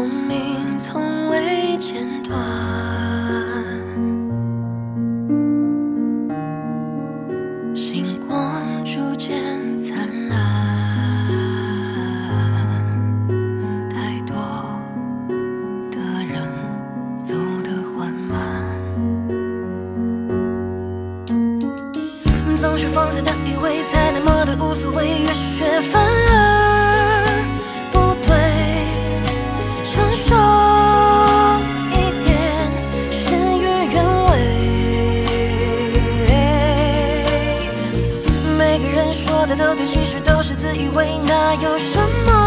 共鸣从未间断。星光逐渐灿烂，太多的人走得缓慢，总是放肆的以为再那么的无所谓，越学泛滥。说的都对其实都是自以为。那有什么